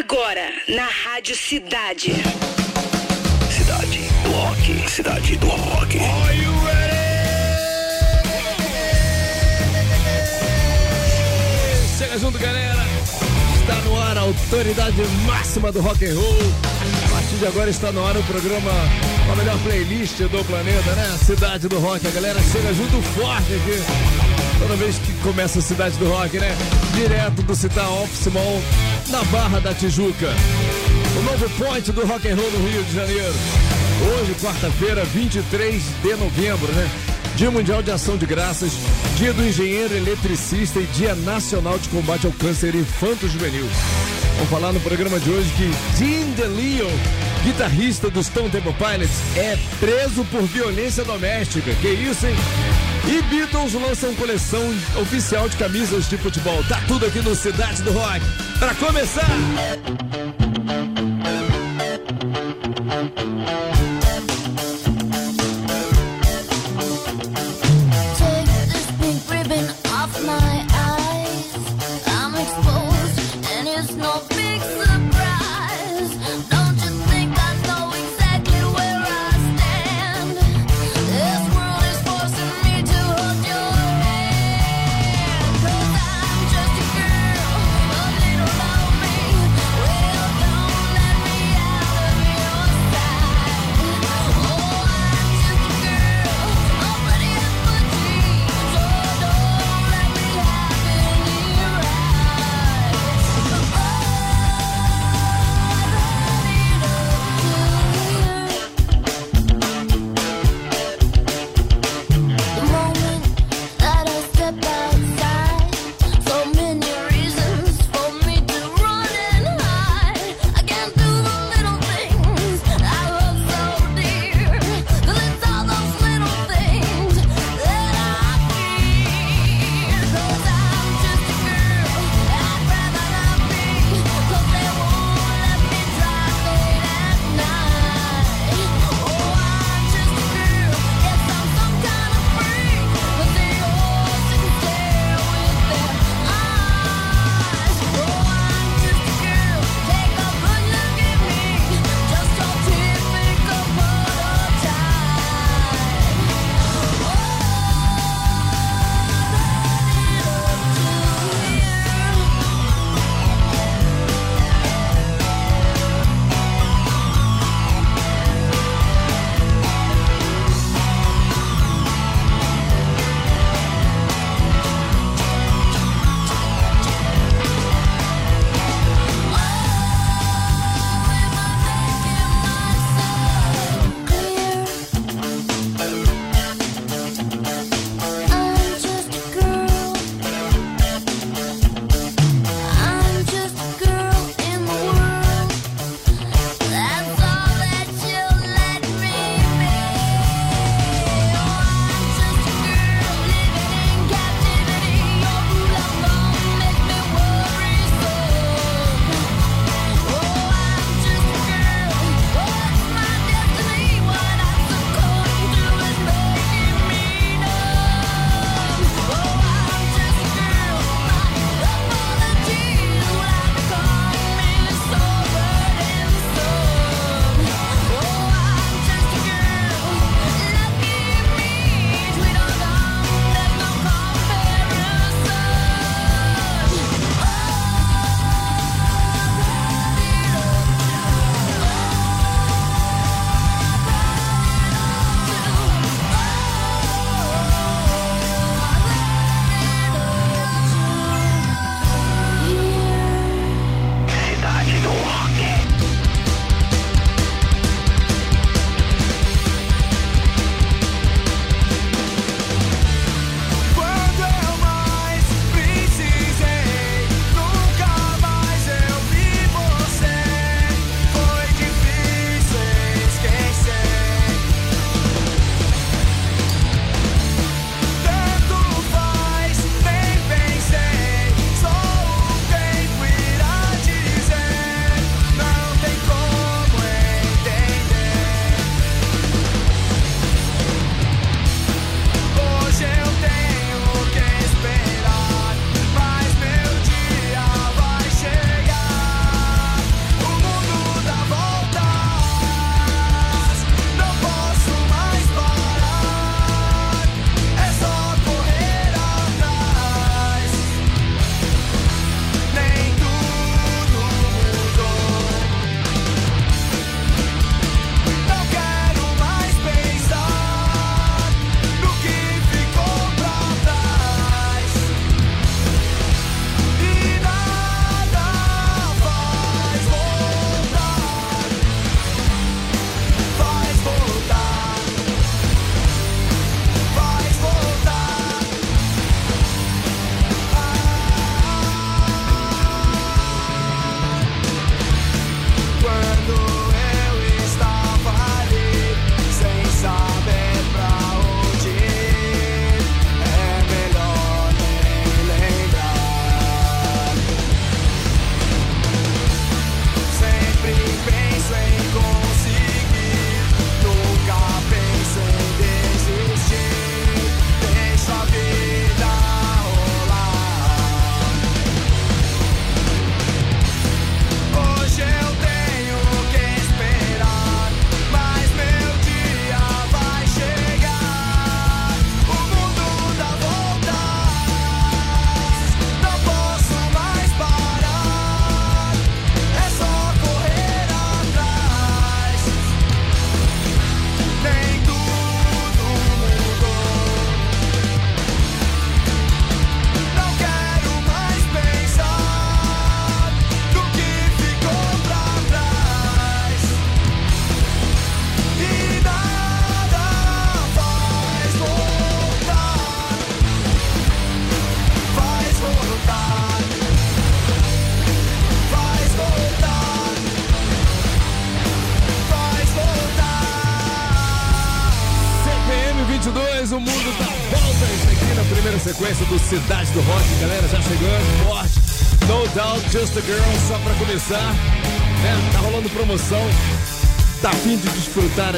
Agora, na Rádio Cidade. Cidade do Rock. Cidade do Rock. Are you ready? Chega junto, galera. Está no ar a autoridade máxima do rock and roll. A partir de agora está no ar o programa com a melhor playlist do planeta, né? Cidade do Rock. A galera chega junto forte aqui. Toda vez que começa a Cidade do Rock, né? Direto do Citar Office Mall, na Barra da Tijuca. O novo point do rock and roll no Rio de Janeiro. Hoje, quarta-feira, 23 de novembro, né? Dia Mundial de Ação de Graças, Dia do Engenheiro Eletricista e Dia Nacional de Combate ao Câncer Infanto-Juvenil. Vamos falar no programa de hoje que Jim DeLeon, guitarrista dos Stone Temple Pilots, é preso por violência doméstica. Que isso, hein? E Beatles lançam coleção oficial de camisas de futebol. Tá tudo aqui no Cidade do Rock. Pra começar!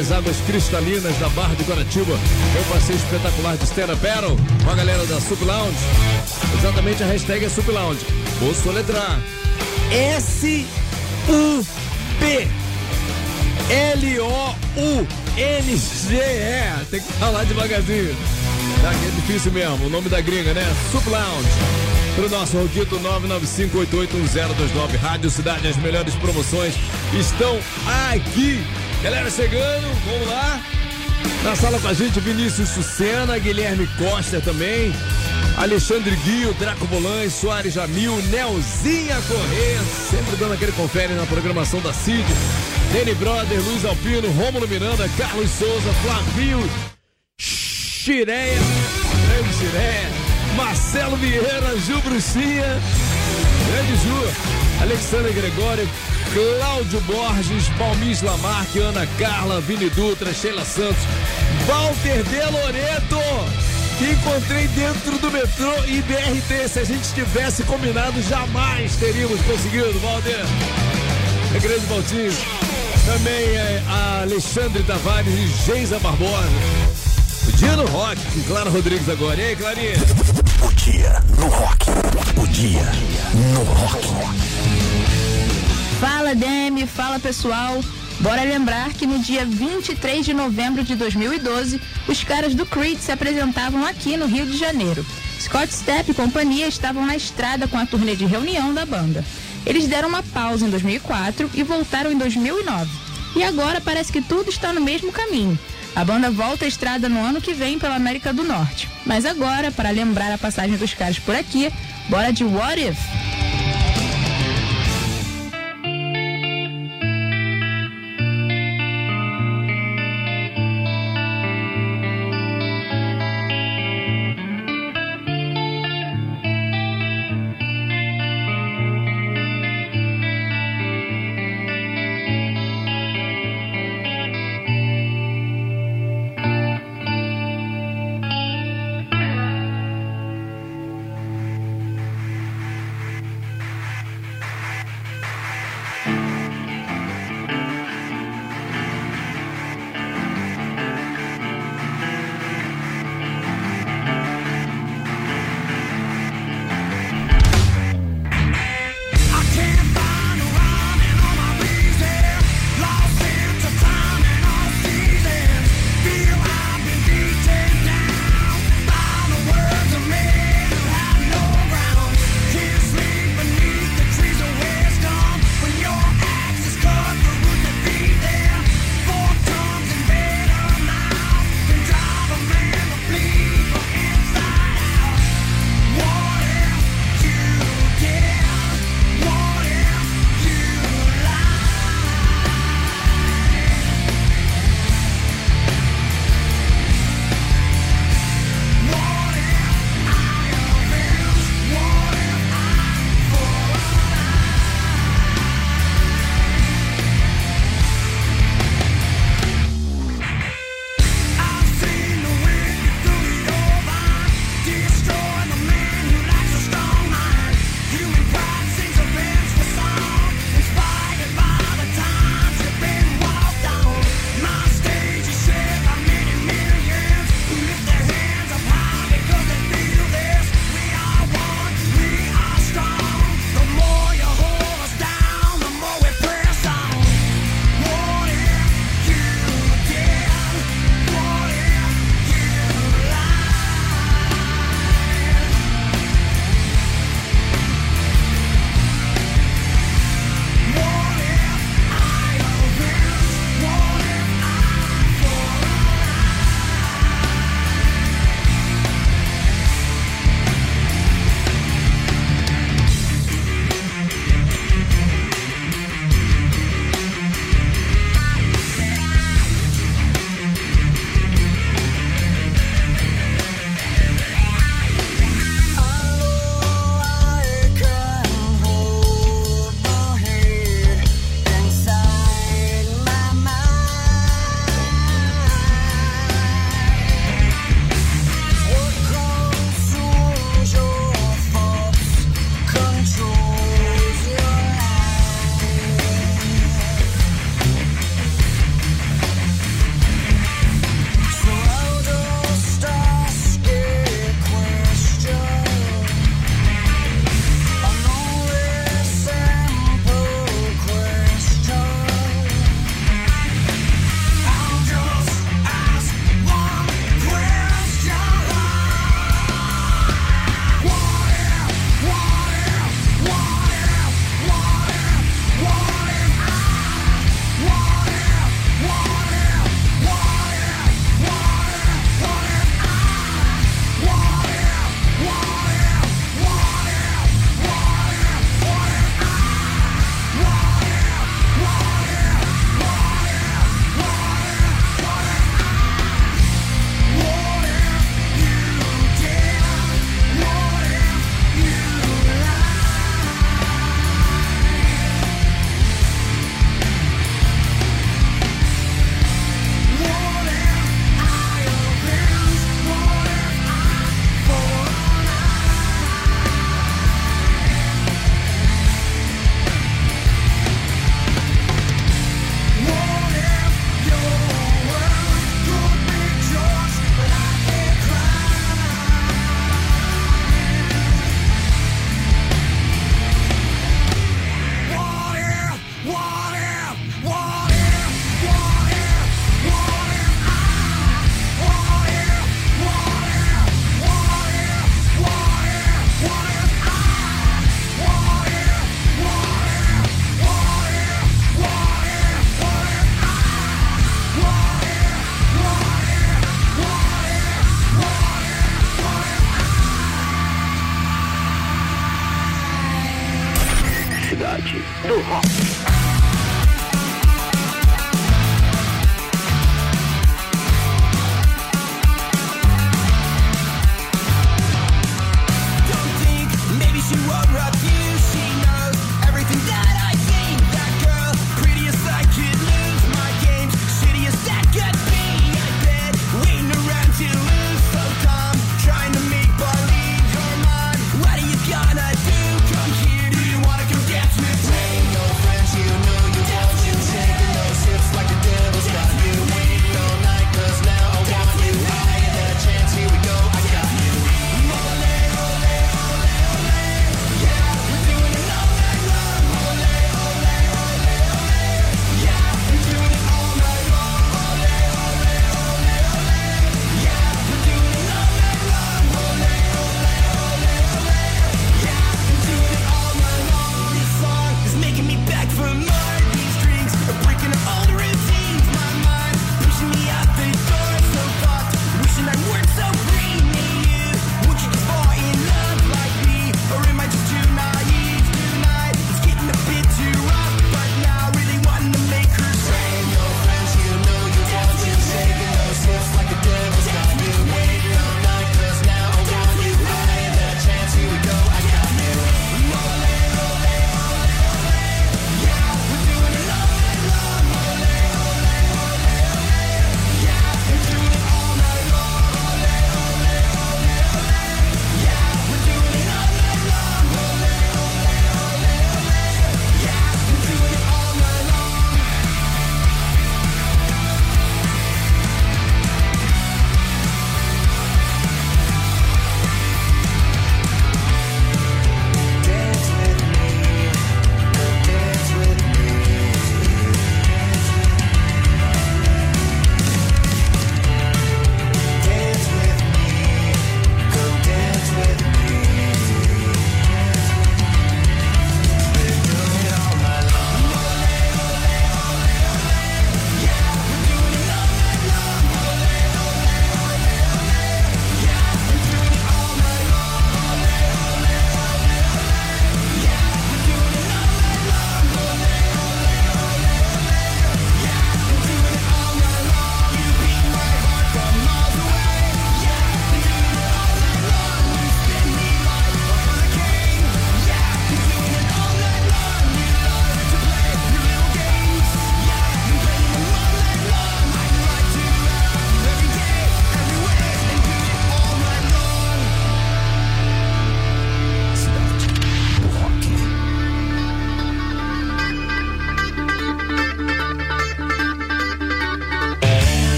Desfrutar as águas cristalinas da Barra de Guaratiba? Eu passeio espetacular de Up Battle com a galera da Sub Lounge. Exatamente a hashtag é Sub Lounge. Vou soletrar. S-U-P L-O-U-N-G-E. Tem que falar devagarzinho. Tá, é difícil mesmo. O nome da gringa, né? Sub Lounge. Pro nosso Roquito 995881029 Rádio Cidade, as melhores promoções estão aqui. Galera chegando, vamos lá. Na sala com a gente, Vinícius Sucena, Guilherme Costa também, Alexandre Guio, Draco Bolães, Soares Jamil, Nelzinha Corrêa, sempre dando aquele confere na programação da CID, Dani Brother, Luiz Alpino, Rômulo Miranda, Carlos Souza, Flavio, Xireia, grande Xireia, Marcelo Vieira, Gil Bruxinha, grande Ju, Alexandre Gregório, Cláudio Borges, Palmis Lamarque, Ana Carla, Vini Dutra, Sheila Santos, Walter De Loreto, encontrei dentro do metrô e BRT. Se a gente tivesse combinado, jamais teríamos conseguido, Walter. É grande Valtinho. Também é Alexandre Tavares e Geisa Barbosa. O dia no rock, com Clara Rodrigues agora. E aí, Clarinha? O dia no rock. O dia no rock. Fala Demi, fala pessoal. Bora lembrar que no dia 23 de novembro de 2012, os caras do Creed se apresentavam aqui no Rio de Janeiro. Scott Stepp e companhia estavam na estrada com a turnê de reunião da banda. Eles deram uma pausa em 2004 e voltaram em 2009. E agora parece que tudo está no mesmo caminho. A banda volta à estrada no ano que vem pela América do Norte. Mas agora, para lembrar a passagem dos caras por aqui, bora de What If?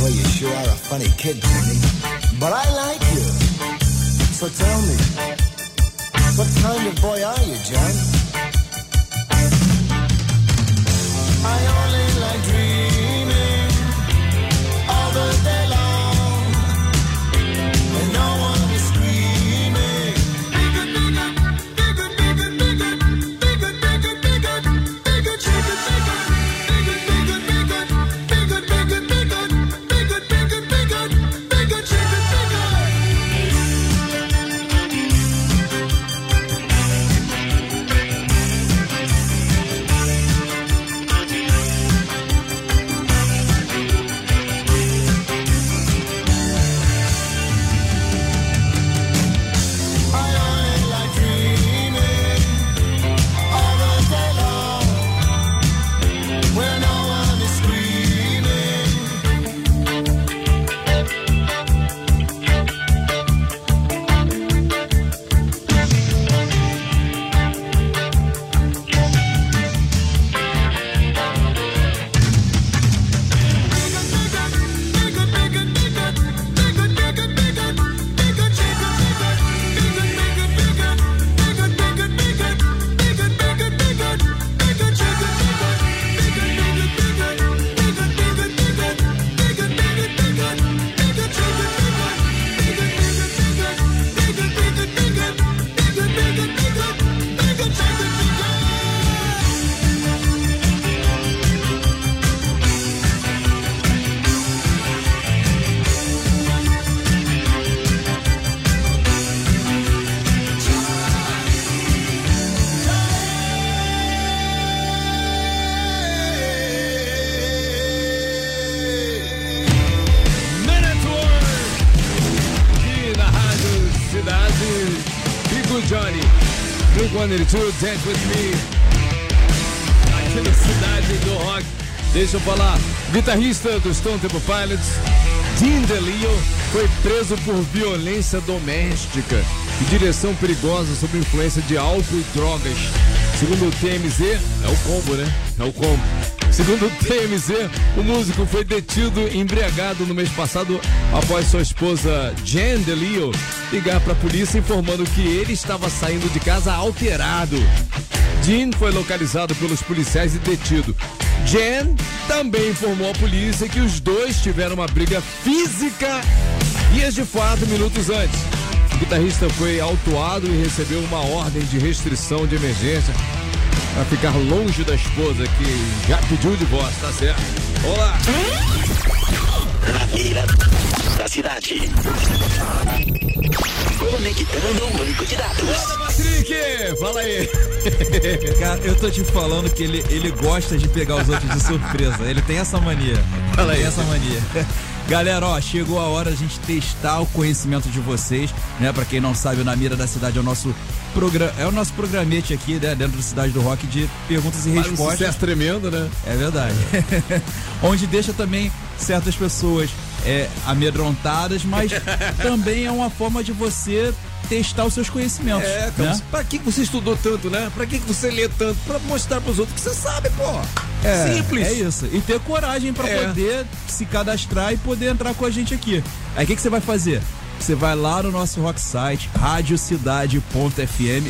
Well, you sure are a funny kid, Penny. But I like you. So tell me, what kind of boy are you, John? I only like dreams. Blink 182, Dance With Me. Aqui na cidade do rock. Deixa eu falar. Guitarrista do Stone Temple Pilots, Dean DeLeo, foi preso por violência doméstica e direção perigosa sob influência de álcool e drogas. Segundo o TMZ, é o combo, né? É o combo. Segundo o TMZ, o músico foi detido embriagado no mês passado após sua esposa Jen DeLeo ligar para a polícia informando que ele estava saindo de casa alterado. Dean foi localizado pelos policiais e detido. Jen também informou à polícia que os dois tiveram uma briga física dias de fato minutos antes. O guitarrista foi autuado e recebeu uma ordem de restrição de emergência para ficar longe da esposa que já pediu divórcio, tá certo? Olá! Na mira da cidade. Conectando um banco de dados. Patrick, fala aí. Cara, eu tô te falando que ele, ele gosta de pegar os outros de surpresa. Ele tem essa mania. Fala aí. tem essa mania. Galera, ó, chegou a hora da gente testar o conhecimento de vocês, né? Pra quem não sabe, o Na Mira da Cidade é o nosso programa, é o nosso programete aqui, né, dentro da Cidade do Rock de perguntas e Faz um respostas. sucesso tremendo, né? É verdade. Onde deixa também certas pessoas é, amedrontadas, mas também é uma forma de você testar os seus conhecimentos. É, cara, né? pra que você estudou tanto, né? Pra que você lê tanto? Pra mostrar pros outros que você sabe, pô. É, Simples. É isso. E ter coragem pra É. poder se cadastrar e poder entrar com a gente aqui. Aí o que, que você vai fazer? Você vai lá no nosso rock site, radiocidade.fm,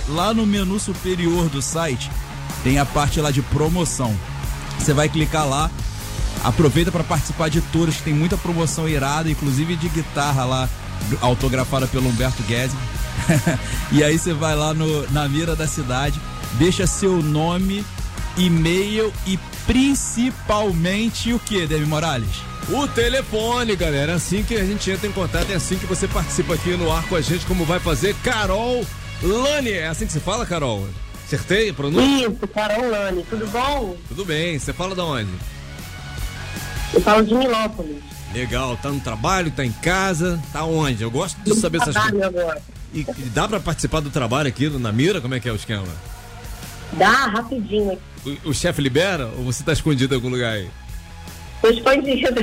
lá no menu superior do site, tem a parte lá de promoção. Você vai clicar lá, aproveita para participar de tours, que tem muita promoção irada, inclusive de guitarra lá, autografada pelo Humberto Guedes. e aí você vai lá no, na mira da cidade, deixa seu nome, e-mail e principalmente o que, Demi Morales? O telefone, galera. É assim que a gente entra em contato, é assim que você participa aqui no ar com a gente, como vai fazer Carol Lani. É assim que se fala, Carol? Acertei a pronúncia? Isso, Carol Lani, tudo bom? Tudo bem. Você fala de onde? Eu falo de Milópolis. Legal. Tá no trabalho, tá em casa, tá onde? Eu gosto de saber essas coisas. Agora. E, e dá pra participar do trabalho aqui na mira? Como é que é o esquema? Dá rapidinho. O, o chefe libera ou você tá escondido em algum lugar aí? Tô escondido.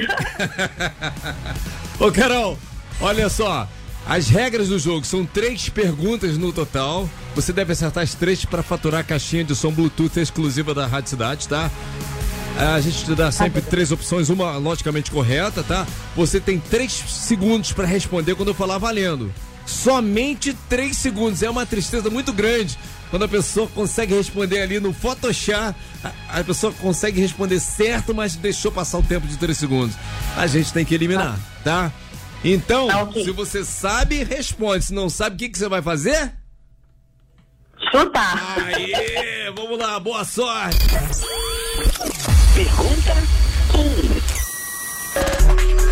Ô, Carol, olha só. As regras do jogo são três perguntas no total. Você deve acertar as três para faturar a caixinha de som Bluetooth exclusiva da Rádio Cidade, tá? A gente te dá sempre três opções, uma logicamente correta, tá? Você tem três segundos para responder quando eu falar valendo. Somente três segundos. É uma tristeza muito grande quando a pessoa consegue responder ali no Photoshop. A, a pessoa consegue responder certo, mas deixou passar o tempo de três segundos. A gente tem que eliminar, tá? Então, Tá, se você sabe, responde. Se não sabe, o que, que você vai fazer? Chutar. Aê, vamos lá, boa sorte. Pergunta 1.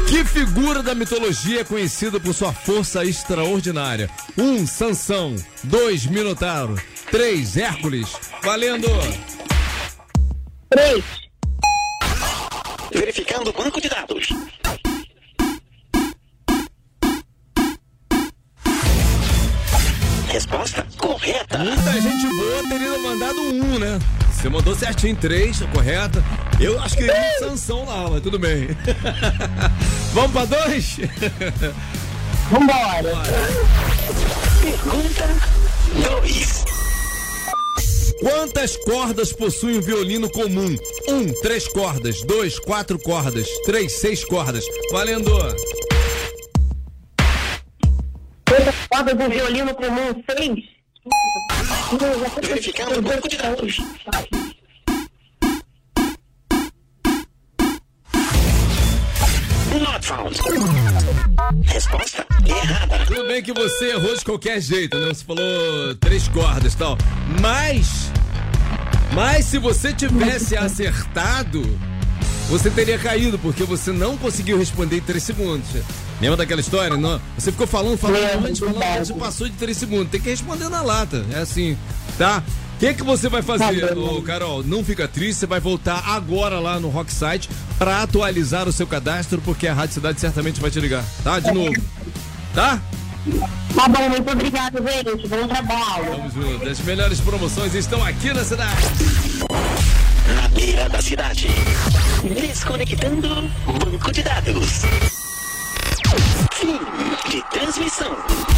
Que figura da mitologia é conhecida por sua força extraordinária? 1. Um, Sansão. 2. Minotauro. 3. Hércules. Valendo! Três. Verificando o banco de dados. Correta. Muita gente boa teria mandado um, né? Você mandou certinho, três, correta. Eu acho que iria de Sansão lá, mas tudo bem. Vamos pra dois? Vambora. Pergunta 2. Quantas cordas possui um violino comum? Um, três cordas. Dois, quatro cordas. Três, seis cordas. Valendo! Quantas cordas do violino comum? Seis. Verificando o banco de dados. Not found. Resposta errada. Tudo bem que você errou de qualquer jeito, né? Você falou três cordas e tal. Mas. Mas se você tivesse acertado, você teria caído, porque você não conseguiu responder em três segundos. Lembra daquela história? Não, você ficou falando, falando Lembro, antes, falando antes, passou de três segundos. Tem que responder na lata. É assim, tá? O que, que você vai fazer, Tá Carol? Não fica triste, você vai voltar agora lá no Rock Site pra atualizar o seu cadastro, porque a Rádio Cidade certamente vai te ligar, tá? De novo. Tá? Tá bom, muito obrigado, gente. Bom trabalho. Vamos juntos. As melhores promoções estão aqui na cidade. Na beira da cidade. Desconectando banco de dados. Fim de transmissão.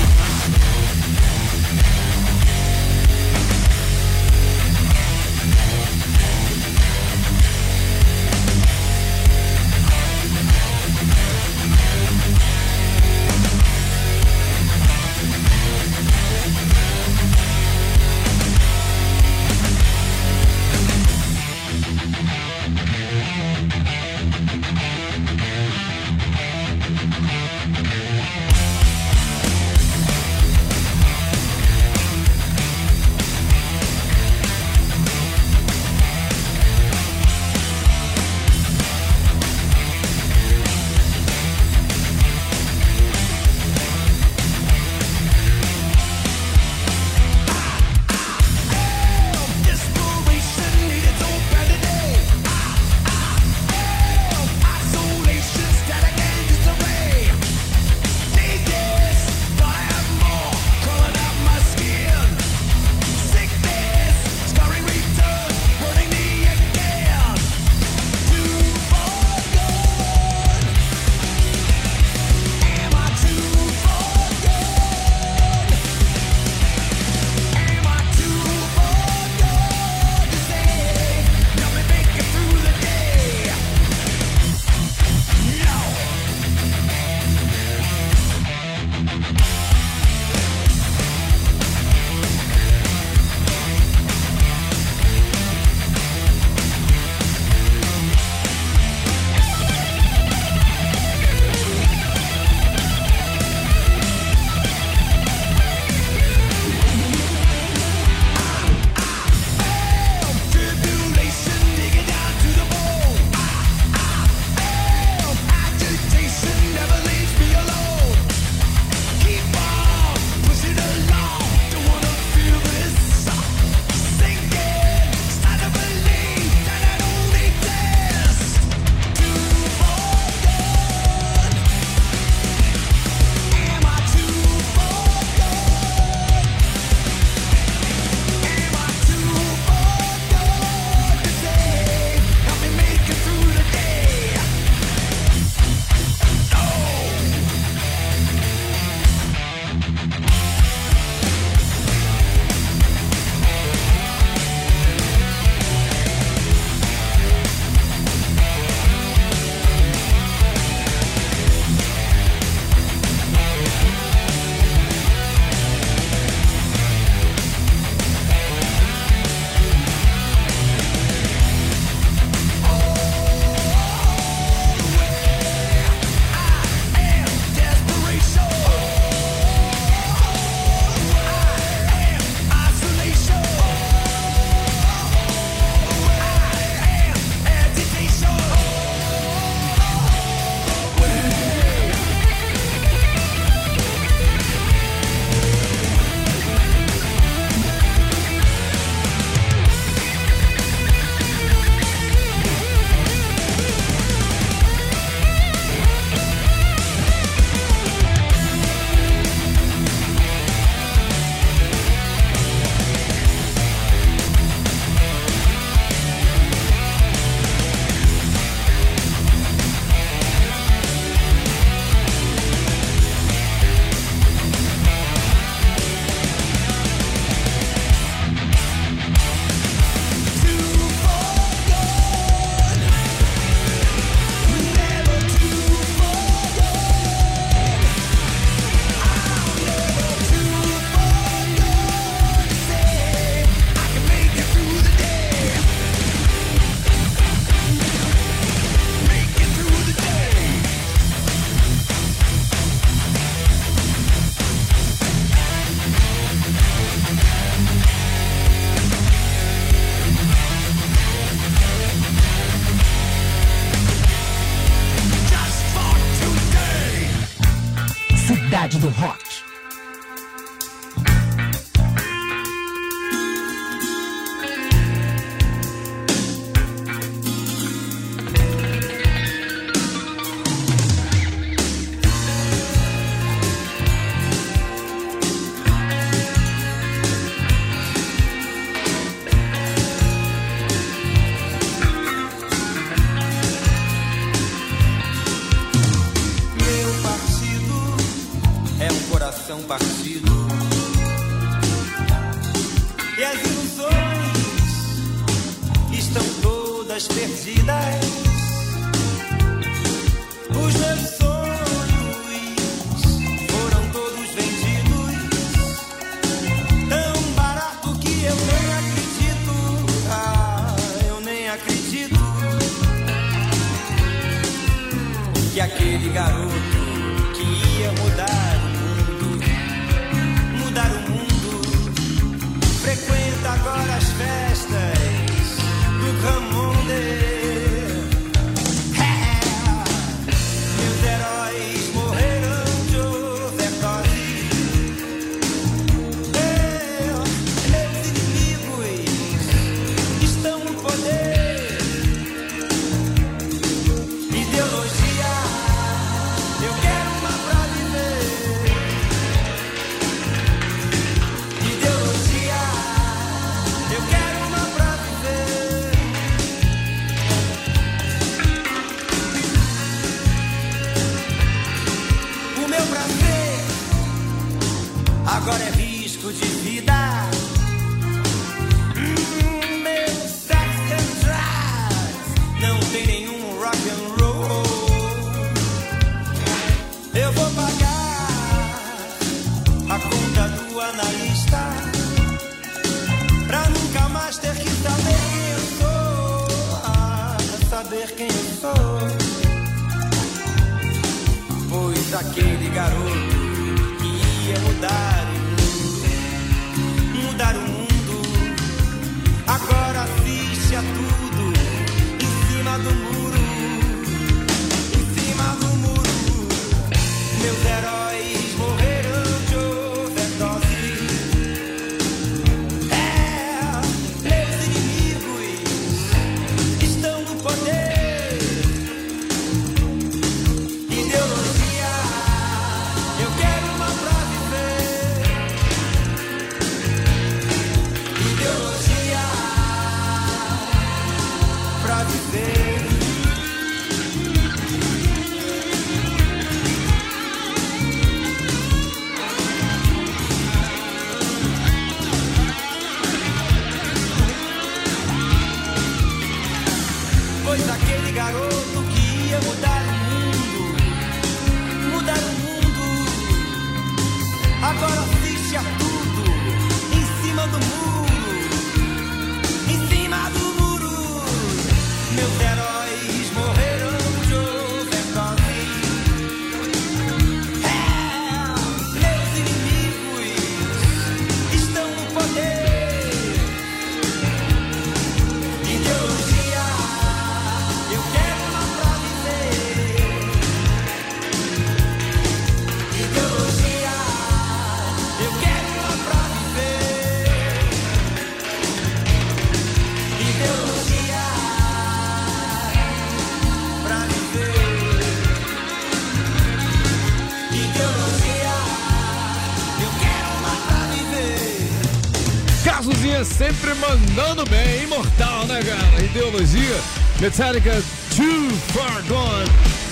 Ideologia, Metallica Too Far Gone,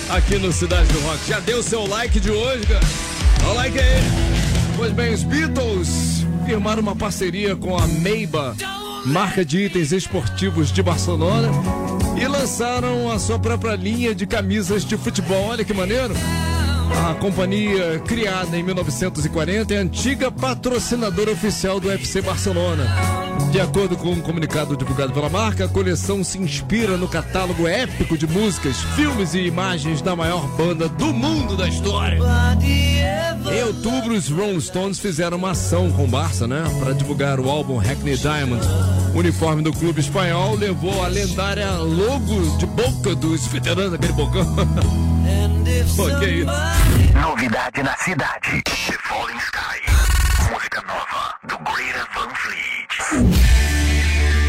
aqui no Cidade do Rock. Já deu seu like de hoje, cara? Dá o like aí. Pois bem, os Beatles firmaram uma parceria com a Meiba, marca de itens esportivos de Barcelona, e lançaram a sua própria linha de camisas de futebol. Olha que maneiro! A companhia, criada em 1940, é antiga patrocinadora oficial do FC Barcelona. De acordo com um comunicado divulgado pela marca, a coleção se inspira no catálogo épico de músicas, filmes e imagens da maior banda do mundo da história. Em outubro, os Rolling Stones fizeram uma ação com o Barça, né? Para divulgar o álbum Hackney Diamond. O uniforme do clube espanhol levou a lendária logo de boca dos veteranos, aquele bocão. Pô, que isso? Novidade na cidade. The Falling Sky. Música nova do Greater Van Fleet.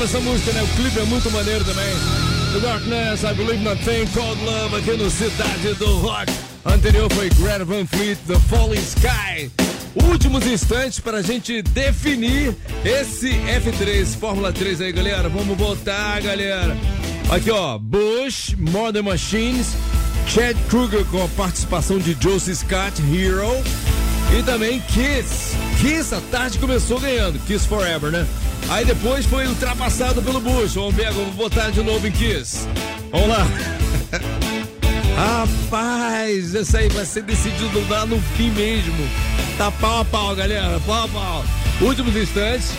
ama essa música, né? O clipe é muito maneiro também. The Darkness, I Believe Nothing, Cold Love, aqui no Cidade do Rock. Anterior foi Greta Van Fleet, The Falling Sky. Últimos instantes para a gente definir esse F3, Fórmula 3 aí, galera. Vamos botar, galera. Aqui, ó, Bush, Modern Machines, Chad Kruger com a participação de Josie Scott, Hero. E também Kiss, Kiss, a tarde começou ganhando, Kiss Forever, né? Aí depois foi ultrapassado pelo Bush. Vamos ver, vou botar de novo em Kiss. Vamos lá. Rapaz, isso aí vai ser decidido lá no fim mesmo. Tá pau a pau, galera, pau a pau. Últimos instantes,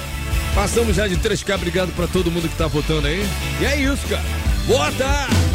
passamos já de 3K. Obrigado pra todo mundo que tá votando aí. E é isso, cara. Vota!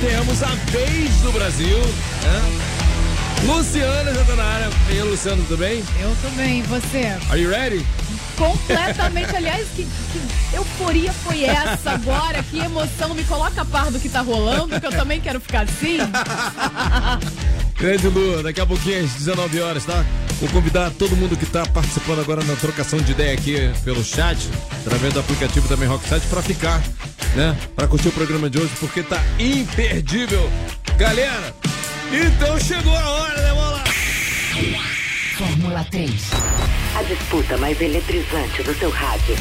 Temos a vez do Brasil. Né? Luciana já tá na área. E aí, Luciano, tudo bem? Eu também, e você? Are you ready? Completamente, aliás, que, que euforia foi essa agora? Que emoção, me coloca a par do que tá rolando, que eu também quero ficar assim. Grande Lu, daqui a pouquinho, às 19 horas, tá? Vou convidar todo mundo que tá participando agora na trocação de ideia aqui pelo chat, através do aplicativo também Rocksite, pra ficar, né? Pra curtir o programa de hoje, porque tá imperdível. Galera, então chegou a hora, né? Lá. Fórmula 3. A disputa mais eletrizante do seu rádio.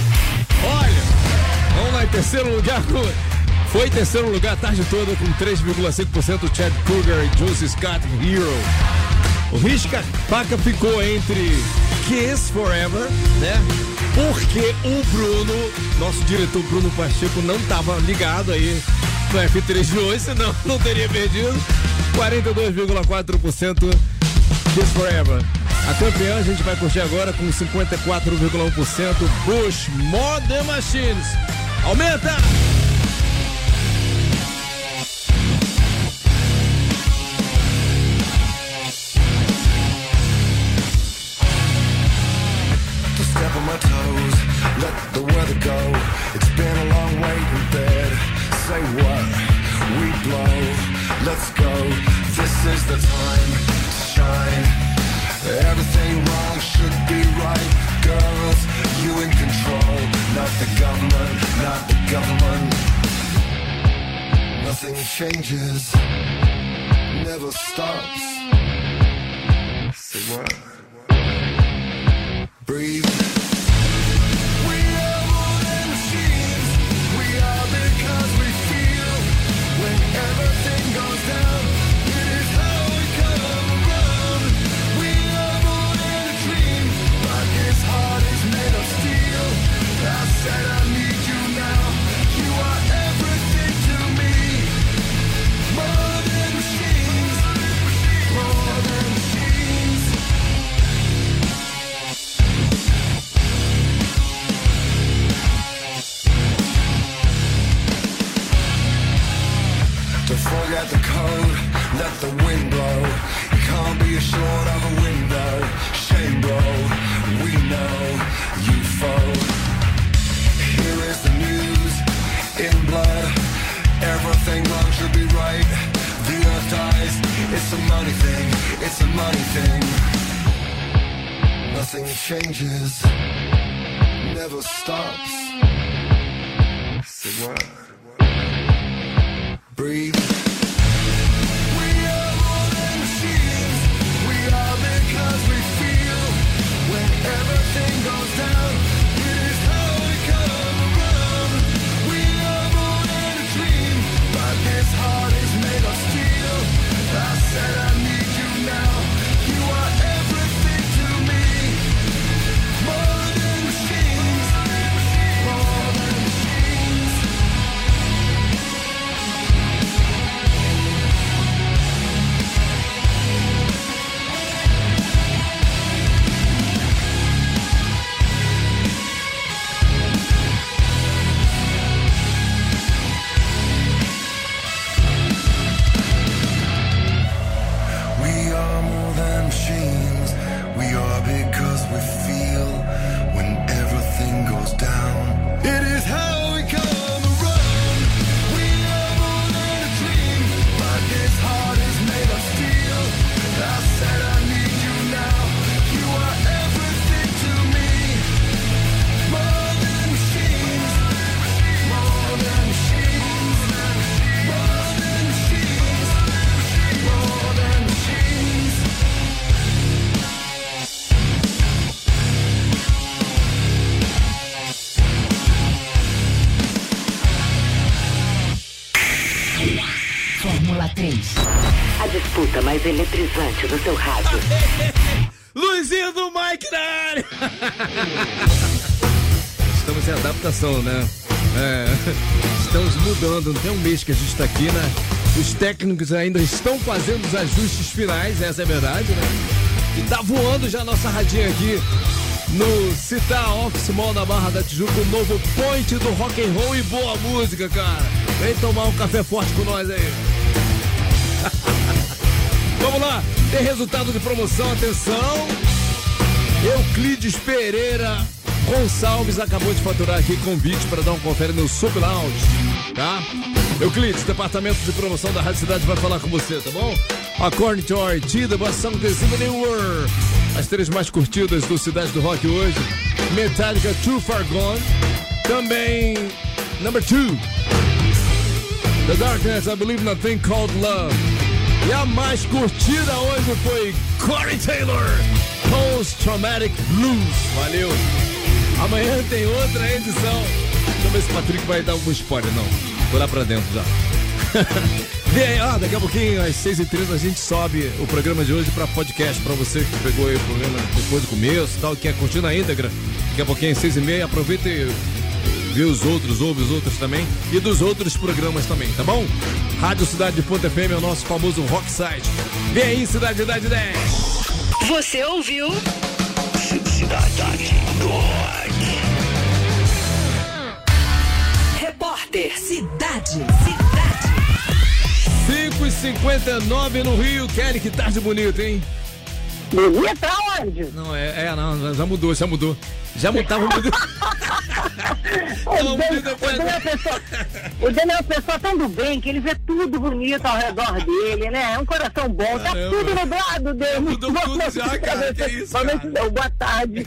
Olha, vamos lá, em terceiro lugar, com- foi em terceiro lugar a tarde toda com 3,5% Chad Kruger e Juicy Scott Hero. O Risca Paca ficou entre Kiss Forever, né? Porque o Bruno, nosso diretor Bruno Pacheco, não tava ligado aí no F3 de hoje, senão não teria perdido. 42,4% Kiss Forever. A campeã a gente vai curtir agora com 54,1% Bush Modern Machines. Aumenta! Let's go. This is the time to shine. Everything wrong should be right. Girls, you in control. Not the government, not the government. Nothing changes. Never stops. Say what? Do seu rádio. Luizinho do Mike na área! Estamos em adaptação, né? É, estamos mudando, não tem um mês que a gente está aqui, né? Os técnicos ainda estão fazendo os ajustes finais, essa é a verdade, né? E tá voando já a nossa radinha aqui no Citar Office Mall na Barra da Tijuca, o novo point do rock and roll e boa música, cara. Vem tomar um café forte com nós aí. Vamos lá, tem resultado de promoção, atenção. Euclides Pereira Gonçalves acabou de faturar aqui convite para dar um confere no Sub Lounge, tá? Euclides, departamento de promoção da Rádio Cidade vai falar com você, tá bom? To the best song this evening were as três mais curtidas do Cidade do Rock hoje. Metallica Too Far Gone. Também number two. The Darkness, I Believe in a Thing Called Love. E a mais curtida hoje foi Corey Taylor, Post Traumatic Blues. Valeu. Amanhã tem outra edição. Deixa eu ver se o Patrick vai dar algum spoiler. Não, vou lá pra dentro já. Vem aí, ah, daqui a pouquinho, às 6h30, a gente sobe o programa de hoje pra podcast, pra você que pegou aí o programa depois do começo e tal, que quer curtir na íntegra. Daqui a pouquinho, às 6h30, aproveita e vê os outros, ouve os outros também e dos outros programas também, tá bom? Rádio Cidade Ponto FM é o nosso famoso rock site. Vem aí, Cidade Idade 10. Você ouviu? Cidade do Rock. Repórter Cidade. Cidade. 5h59 no Rio. Kelly, que tarde bonita, hein? Bonita onde? Não, é, é não, já mudou, já mudou. Já mudava, mudou. O Daniel- muda o Daniel é uma pessoa- O Daniel é uma pessoa tão do bem que ele vê tudo bonito ao redor dele, né? É um coração bom. Tá Caramba. tudo nublado dele. mudou tudo já, cara, que isso, Vamos cara? boa tarde,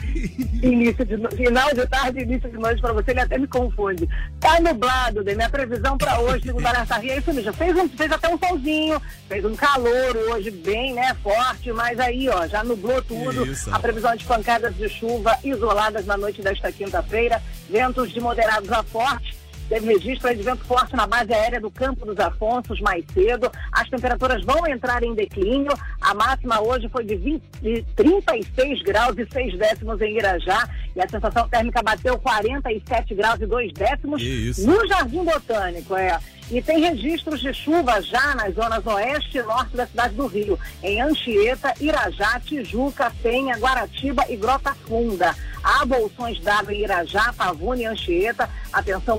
início de final de tarde, início de noite pra você, ele até me confunde. Tá nublado, Daniel. Minha previsão pra hoje, segunda nessa ria, é isso mesmo. Fez, um, fez até um solzinho, fez um calor hoje bem, né? Forte, mas aí, ó, já nublou tudo. Isso. A previsão de pancadas de chuva isoladas na noite desta quinta-feira, ventos de moderados a fortes. Teve registro de vento forte na base aérea do Campo dos Afonsos mais cedo. As temperaturas vão entrar em declínio. A máxima hoje foi de, 20, de 36 graus e 6 décimos em Irajá. E a sensação térmica bateu 47 graus e 2 décimos no Jardim Botânico. É. E tem registros de chuva já nas zonas oeste e norte da cidade do Rio, em Anchieta, Irajá, Tijuca, Penha, Guaratiba e Grota Funda. Há bolsões d'água em Irajá, Pavuna e Anchieta. Atenção,